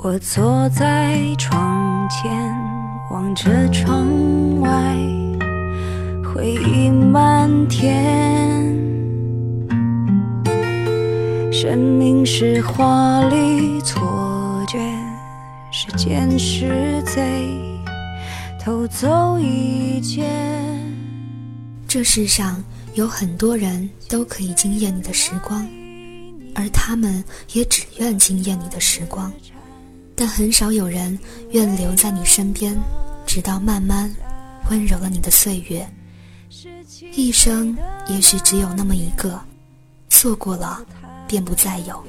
我坐在窗前，望着窗外，回忆漫天。生命是华丽错觉，时间是贼，偷走一切。这世上有很多人都可以惊艳你的时光，而他们也只愿惊艳你的时光。但很少有人愿留在你身边，直到慢慢温柔了你的岁月。一生也许只有那么一个，错过了便不再有。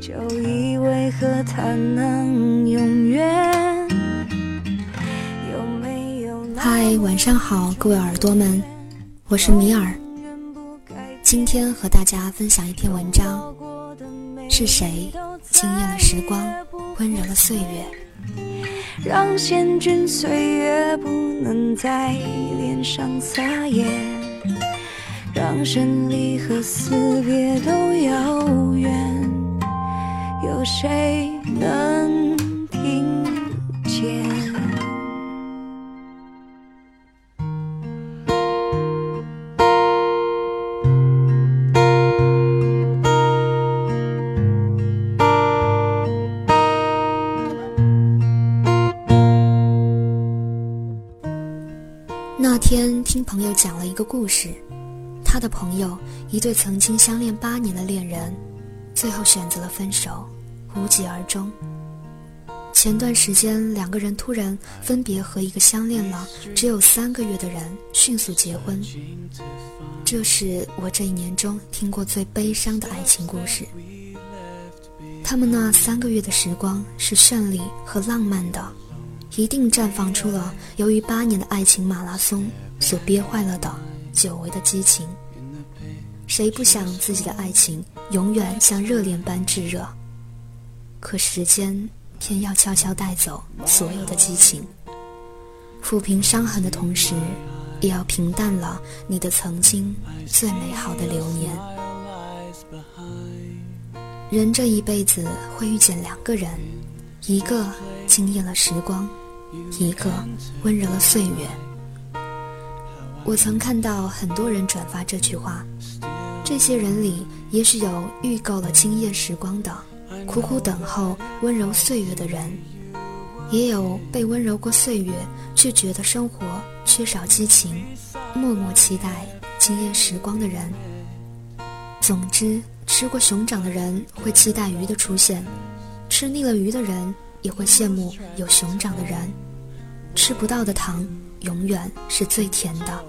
就以为和他能永远。嗨，晚上好，各位耳朵们，我是米尔。今天和大家分享一篇文章。是谁惊艳了时光，温柔了岁月？让险峻岁月不能在脸上撒野，让生离和死别都遥远，有谁能听见？那天听朋友讲了一个故事，他的朋友一对曾经相恋八年的恋人，最后选择了分手，无疾而终。前段时间，两个人突然分别和一个相恋了只有三个月的人迅速结婚，这是我这一年中听过最悲伤的爱情故事。他们那三个月的时光是绚丽和浪漫的。一定绽放出了由于八年的爱情马拉松所憋坏了的久违的激情。谁不想自己的爱情永远像热恋般炙热？可时间偏要悄悄带走所有的激情，抚平伤痕的同时，也要平淡了你的曾经最美好的流年。人这一辈子会遇见两个人，一个惊艳了时光。一个温柔了岁月。我曾看到很多人转发这句话，这些人里也许有预购了惊艳时光的，苦苦等候温柔岁月的人，也有被温柔过岁月却觉得生活缺少激情，默默期待惊艳时光的人。总之，吃过熊掌的人会期待鱼的出现，吃腻了鱼的人。也会羡慕有熊掌的人，吃不到的糖永远是最甜的。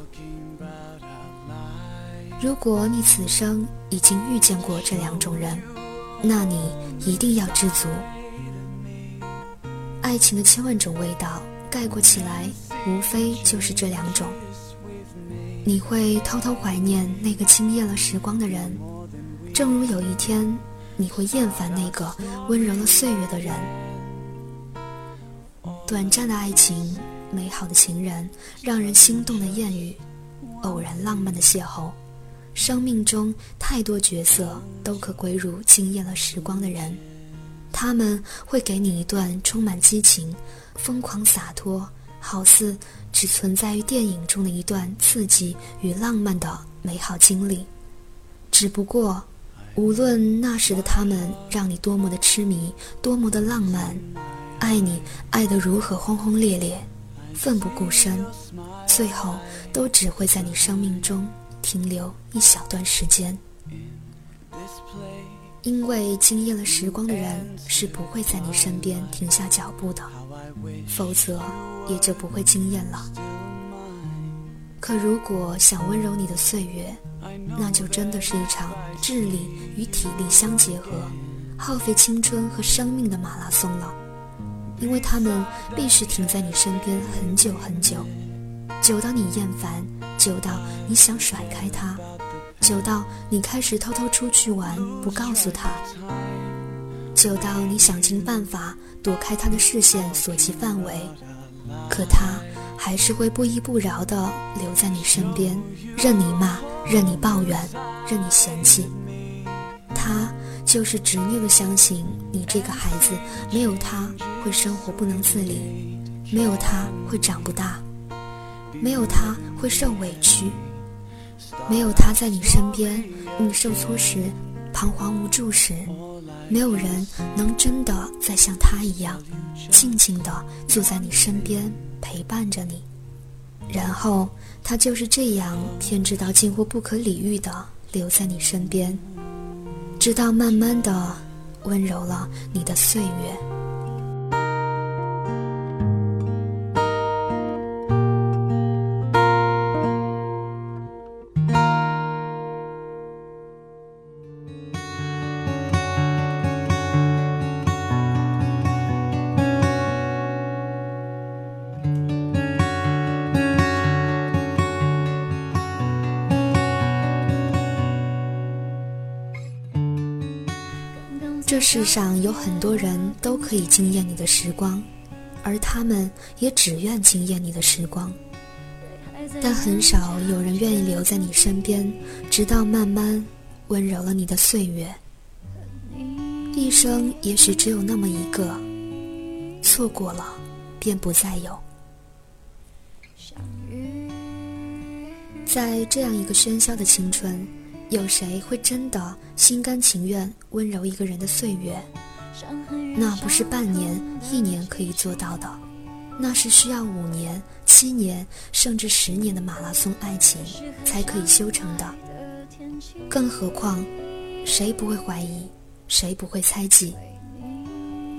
如果你此生已经遇见过这两种人，那你一定要知足。爱情的千万种味道，概括起来，无非就是这两种。你会偷偷怀念那个惊艳了时光的人，正如有一天你会厌烦那个温柔了岁月的人。短暂的爱情，美好的情人，让人心动的艳遇，偶然浪漫的邂逅，生命中太多角色都可归入惊艳了时光的人，他们会给你一段充满激情、疯狂洒脱，好似只存在于电影中的一段刺激与浪漫的美好经历。只不过，无论那时的他们让你多么的痴迷，多么的浪漫。爱你爱得如何轰轰烈烈，奋不顾身，最后都只会在你生命中停留一小段时间。因为惊艳了时光的人是不会在你身边停下脚步的，否则也就不会惊艳了。可如果想温柔你的岁月，那就真的是一场智力与体力相结合，耗费青春和生命的马拉松了。因为他们必须停在你身边很久很久，久到你厌烦，久到你想甩开他，久到你开始偷偷出去玩不告诉他。久到你想尽办法躲开他的视线所及范围，可他还是会不依不饶地留在你身边，任你骂，任你抱怨，任你嫌弃。他就是执拗地相信你这个孩子没有他会生活不能自理，没有他会长不大，没有他会受委屈，没有他在你身边，你受挫时。彷徨无助时，没有人能真的再像他一样，静静的坐在你身边陪伴着你。然后他就是这样偏执到近乎不可理喻的留在你身边，直到慢慢的温柔了你的岁月。这世上有很多人都可以惊艳你的时光，而他们也只愿惊艳你的时光。但很少有人愿意留在你身边，直到慢慢温柔了你的岁月。一生也许只有那么一个，错过了，便不再有。在这样一个喧嚣的青春。有谁会真的心甘情愿温柔一个人的岁月？那不是半年、一年可以做到的，那是需要五年、七年甚至十年的马拉松爱情才可以修成的。更何况，谁不会怀疑？谁不会猜忌？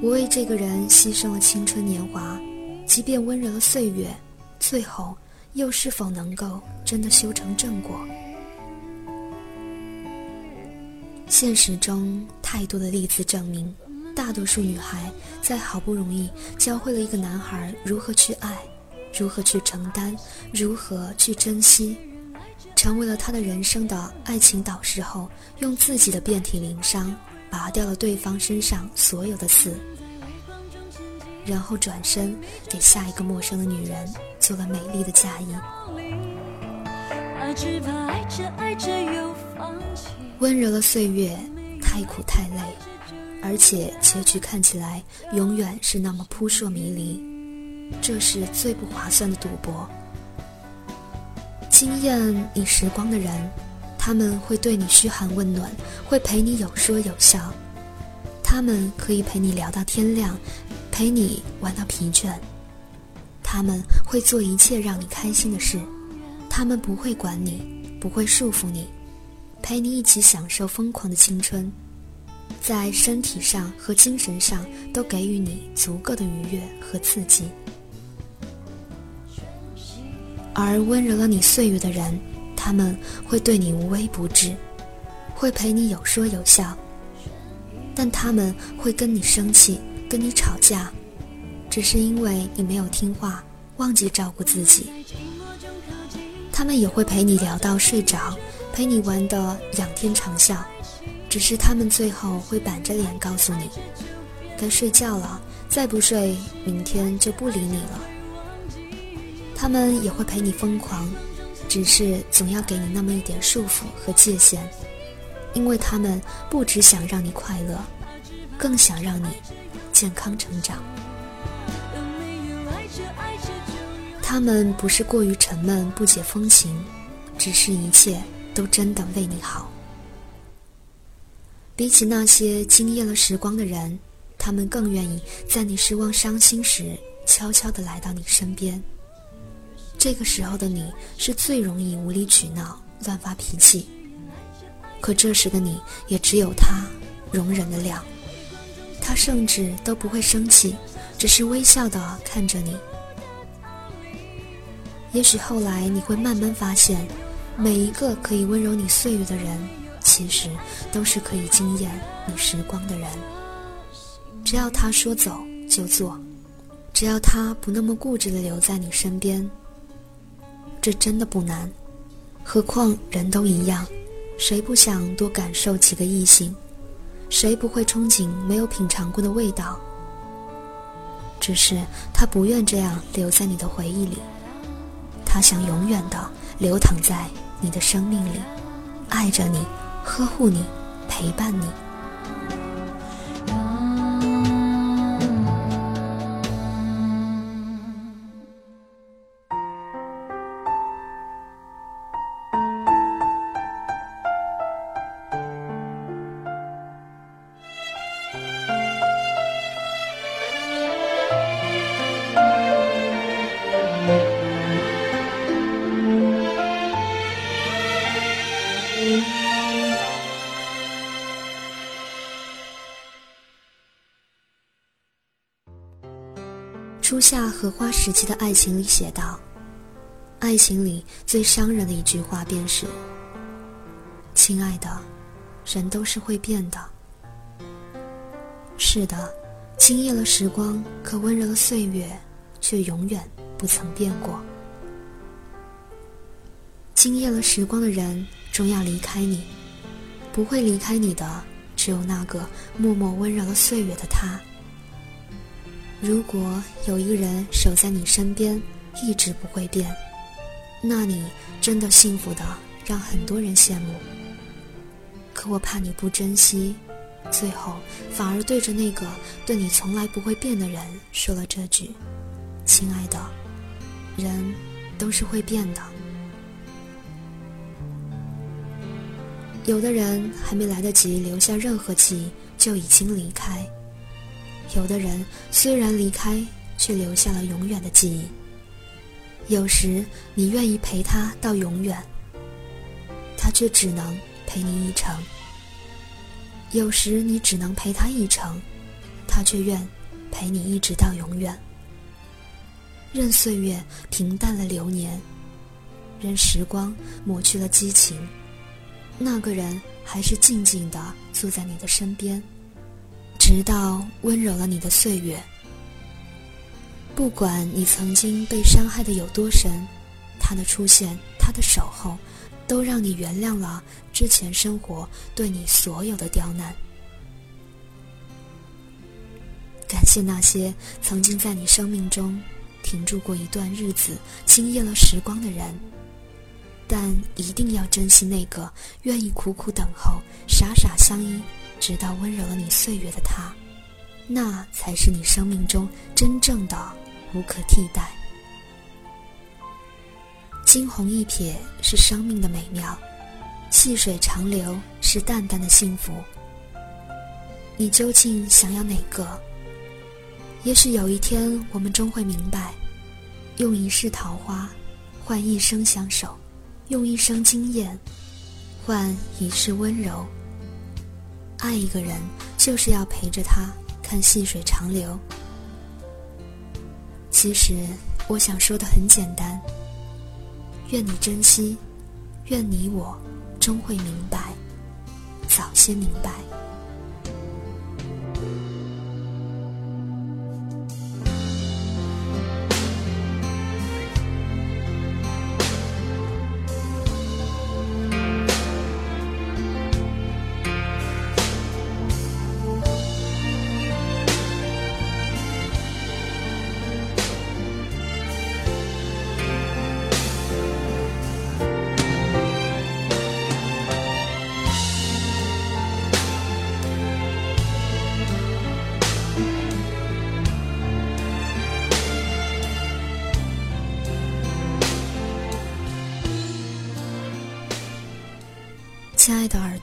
我为这个人牺牲了青春年华，即便温柔了岁月，最后又是否能够真的修成正果？现实中，太多的例子证明，大多数女孩在好不容易教会了一个男孩如何去爱，如何去承担，如何去珍惜，成为了他的人生的爱情导师后，用自己的遍体鳞伤拔掉了对方身上所有的刺，然后转身给下一个陌生的女人做了美丽的嫁衣。爱着爱着爱着温柔的岁月太苦太累，而且结局看起来永远是那么扑朔迷离，这是最不划算的赌博。惊艳你时光的人，他们会对你嘘寒问暖，会陪你有说有笑，他们可以陪你聊到天亮，陪你玩到疲倦，他们会做一切让你开心的事，他们不会管你，不会束缚你。陪你一起享受疯狂的青春，在身体上和精神上都给予你足够的愉悦和刺激。而温柔了你岁月的人，他们会对你无微不至，会陪你有说有笑，但他们会跟你生气，跟你吵架，只是因为你没有听话，忘记照顾自己。他们也会陪你聊到睡着。陪你玩的仰天长啸，只是他们最后会板着脸告诉你，该睡觉了，再不睡，明天就不理你了。他们也会陪你疯狂，只是总要给你那么一点束缚和界限，因为他们不只想让你快乐，更想让你健康成长。他们不是过于沉闷不解风情，只是一切。都真的为你好。比起那些惊艳了时光的人，他们更愿意在你失望、伤心时，悄悄地来到你身边。这个时候的你是最容易无理取闹、乱发脾气，可这时的你也只有他容忍的了。他甚至都不会生气，只是微笑地看着你。也许后来你会慢慢发现。每一个可以温柔你岁月的人，其实都是可以惊艳你时光的人。只要他说走就做，只要他不那么固执的留在你身边，这真的不难。何况人都一样，谁不想多感受几个异性？谁不会憧憬没有品尝过的味道？只是他不愿这样留在你的回忆里，他想永远的流淌在你的生命里，爱着你，呵护你，陪伴你。初夏荷花时期的爱情里写道：“爱情里最伤人的一句话便是，亲爱的，人都是会变的。是的，惊艳了时光，可温柔的岁月，却永远不曾变过。惊艳了时光的人，终要离开你，不会离开你的，只有那个默默温柔了岁月的他。”如果有一个人守在你身边，一直不会变，那你真的幸福的让很多人羡慕。可我怕你不珍惜，最后反而对着那个对你从来不会变的人说了这句：“亲爱的，人都是会变的。”有的人还没来得及留下任何记忆，就已经离开。有的人虽然离开，却留下了永远的记忆。有时你愿意陪他到永远，他却只能陪你一程；有时你只能陪他一程，他却愿陪你一直到永远。任岁月平淡了流年，任时光抹去了激情，那个人还是静静地坐在你的身边。直到温柔了你的岁月，不管你曾经被伤害的有多深，他的出现，他的守候，都让你原谅了之前生活对你所有的刁难。感谢那些曾经在你生命中停住过一段日子、惊艳了时光的人，但一定要珍惜那个愿意苦苦等候、傻傻相依。直到温柔了你岁月的他，那才是你生命中真正的无可替代。惊鸿一瞥是生命的美妙，细水长流是淡淡的幸福。你究竟想要哪个？也许有一天我们终会明白，用一世桃花换一生相守，用一生惊艳换一世温柔。爱一个人，就是要陪着他看细水长流。其实，我想说的很简单：愿你珍惜，愿你我终会明白，早些明白。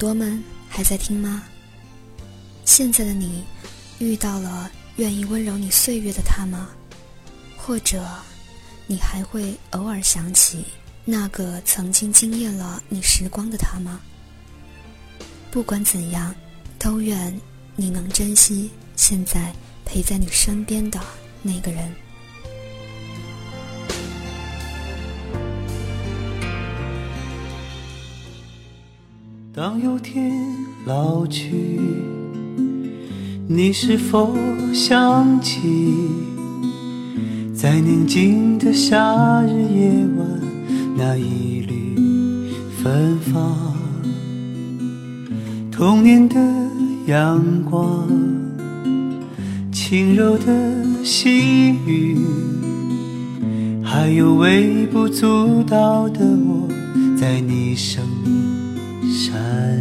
朵们，还在听吗？现在的你，遇到了愿意温柔你岁月的他吗？或者，你还会偶尔想起那个曾经惊艳了你时光的他吗？不管怎样，都愿你能珍惜现在陪在你身边的那个人。当有天老去，你是否想起，在宁静的夏日夜晚，那一缕芬芳？童年的阳光，轻柔的细雨，还有微不足道的我，在你生命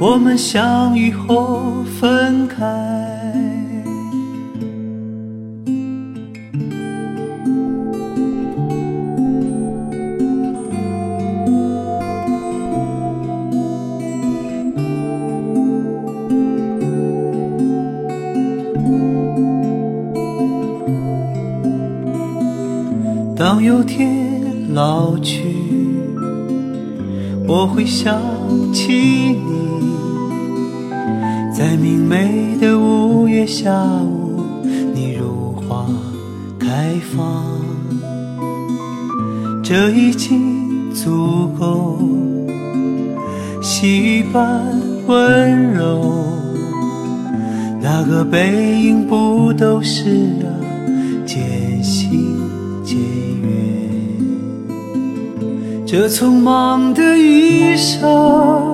我们相遇后分开。当有天老去，我会想起你，在明媚的五月下午，你如花开放，这已经足够，细雨般温柔，那个背影不都是啊，渐行渐远。这匆忙的一生，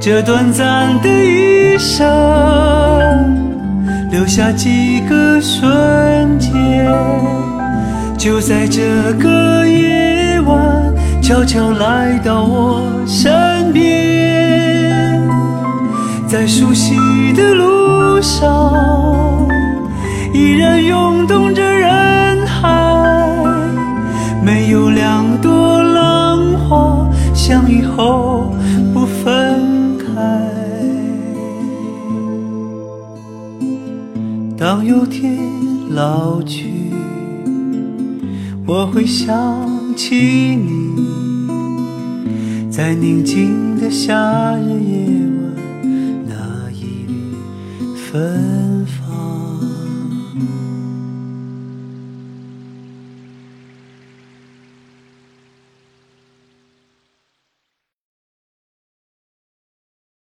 这短暂的一生，留下几个瞬间，就在这个夜晚，悄悄来到我身边，在熟悉的路上，依然涌动着人海。没有两有天老去，我会想起你，在宁静的夏日夜晚，那一缕芬。